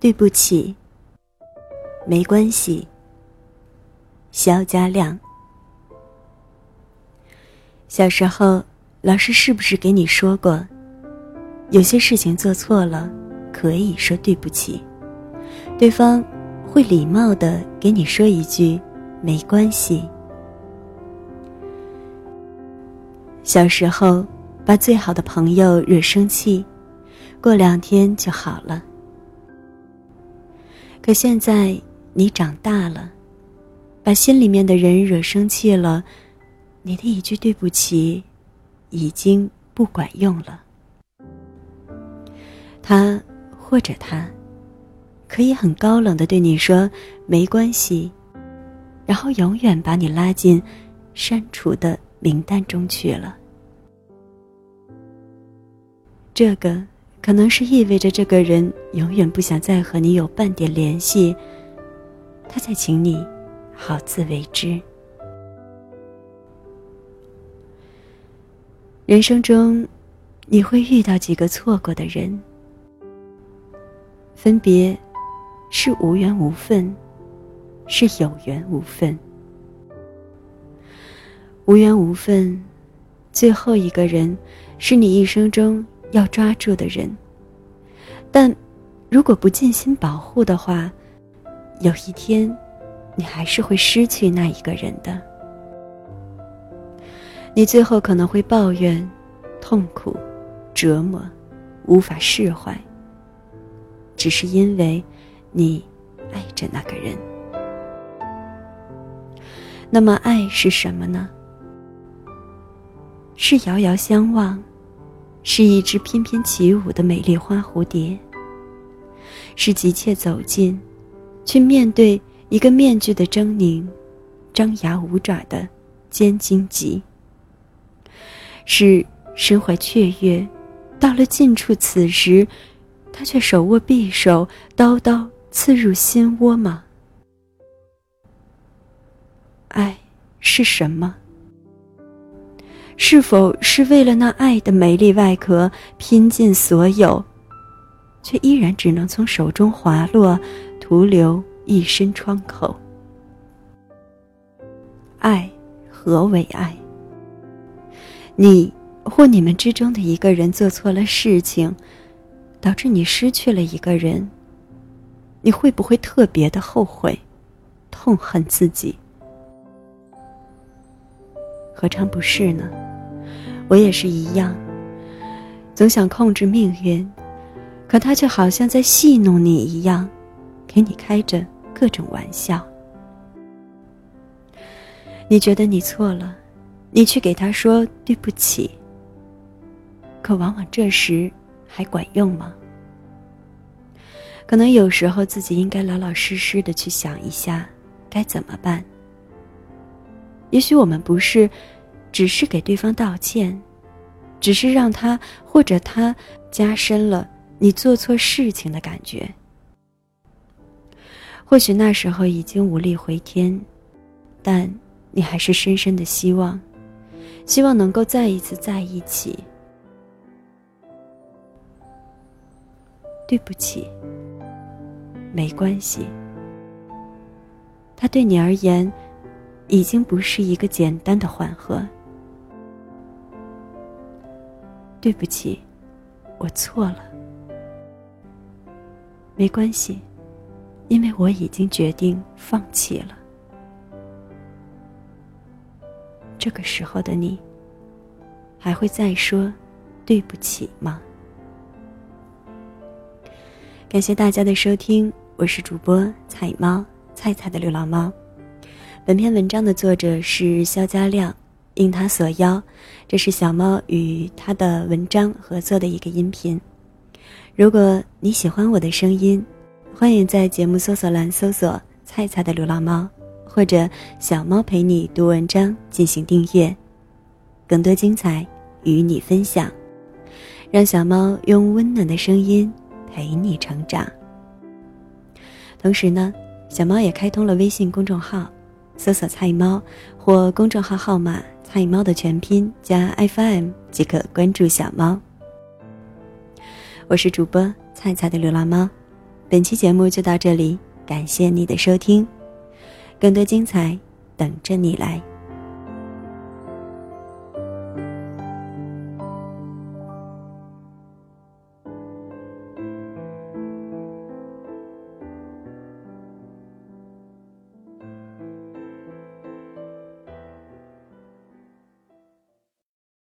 对不起，没关系。肖家亮，小时候，老师是不是给你说过，有些事情做错了，可以说对不起，对方会礼貌的给你说一句没关系。小时候，把最好的朋友惹生气，过两天就好了。可现在你长大了，把心里面的人惹生气了，你的一句对不起，已经不管用了。他或者他，可以很高冷的对你说没关系，然后永远把你拉进删除的名单中去了。这个。可能是意味着这个人永远不想再和你有半点联系，他在请你好自为之。人生中，你会遇到几个错过的人，分别是无缘无分，是有缘无分。无缘无分，最后一个人是你一生中。要抓住的人，但如果不尽心保护的话，有一天，你还是会失去那一个人的。你最后可能会抱怨、痛苦、折磨，无法释怀，只是因为你爱着那个人。那么，爱是什么呢？是遥遥相望。是一只翩翩起舞的美丽花蝴蝶。是急切走近，去面对一个面具的狰狞，张牙舞爪的尖荆棘。是身怀雀跃，到了近处，此时，他却手握匕首，刀刀刺入心窝吗？爱是什么？是否是为了那爱的美丽外壳拼尽所有，却依然只能从手中滑落，徒留一身疮口？爱何为爱？你或你们之中的一个人做错了事情，导致你失去了一个人，你会不会特别的后悔、痛恨自己？何尝不是呢？我也是一样，总想控制命运，可他却好像在戏弄你一样，给你开着各种玩笑。你觉得你错了，你去给他说对不起。可往往这时还管用吗？可能有时候自己应该老老实实的去想一下，该怎么办。也许我们不是。只是给对方道歉，只是让他或者他加深了你做错事情的感觉。或许那时候已经无力回天，但你还是深深的希望，希望能够再一次在一起。对不起，没关系。他对你而言，已经不是一个简单的缓和。对不起，我错了。没关系，因为我已经决定放弃了。这个时候的你，还会再说对不起吗？感谢大家的收听，我是主播彩猫菜菜的流浪猫。本篇文章的作者是肖家亮。应他所邀，这是小猫与他的文章合作的一个音频。如果你喜欢我的声音，欢迎在节目搜索栏搜索“菜菜的流浪猫”或者“小猫陪你读文章”进行订阅，更多精彩与你分享。让小猫用温暖的声音陪你成长。同时呢，小猫也开通了微信公众号，搜索“菜猫”或公众号号码。菜猫的全拼加 FM 即可关注小猫。我是主播菜菜的流浪猫，本期节目就到这里，感谢你的收听，更多精彩等着你来。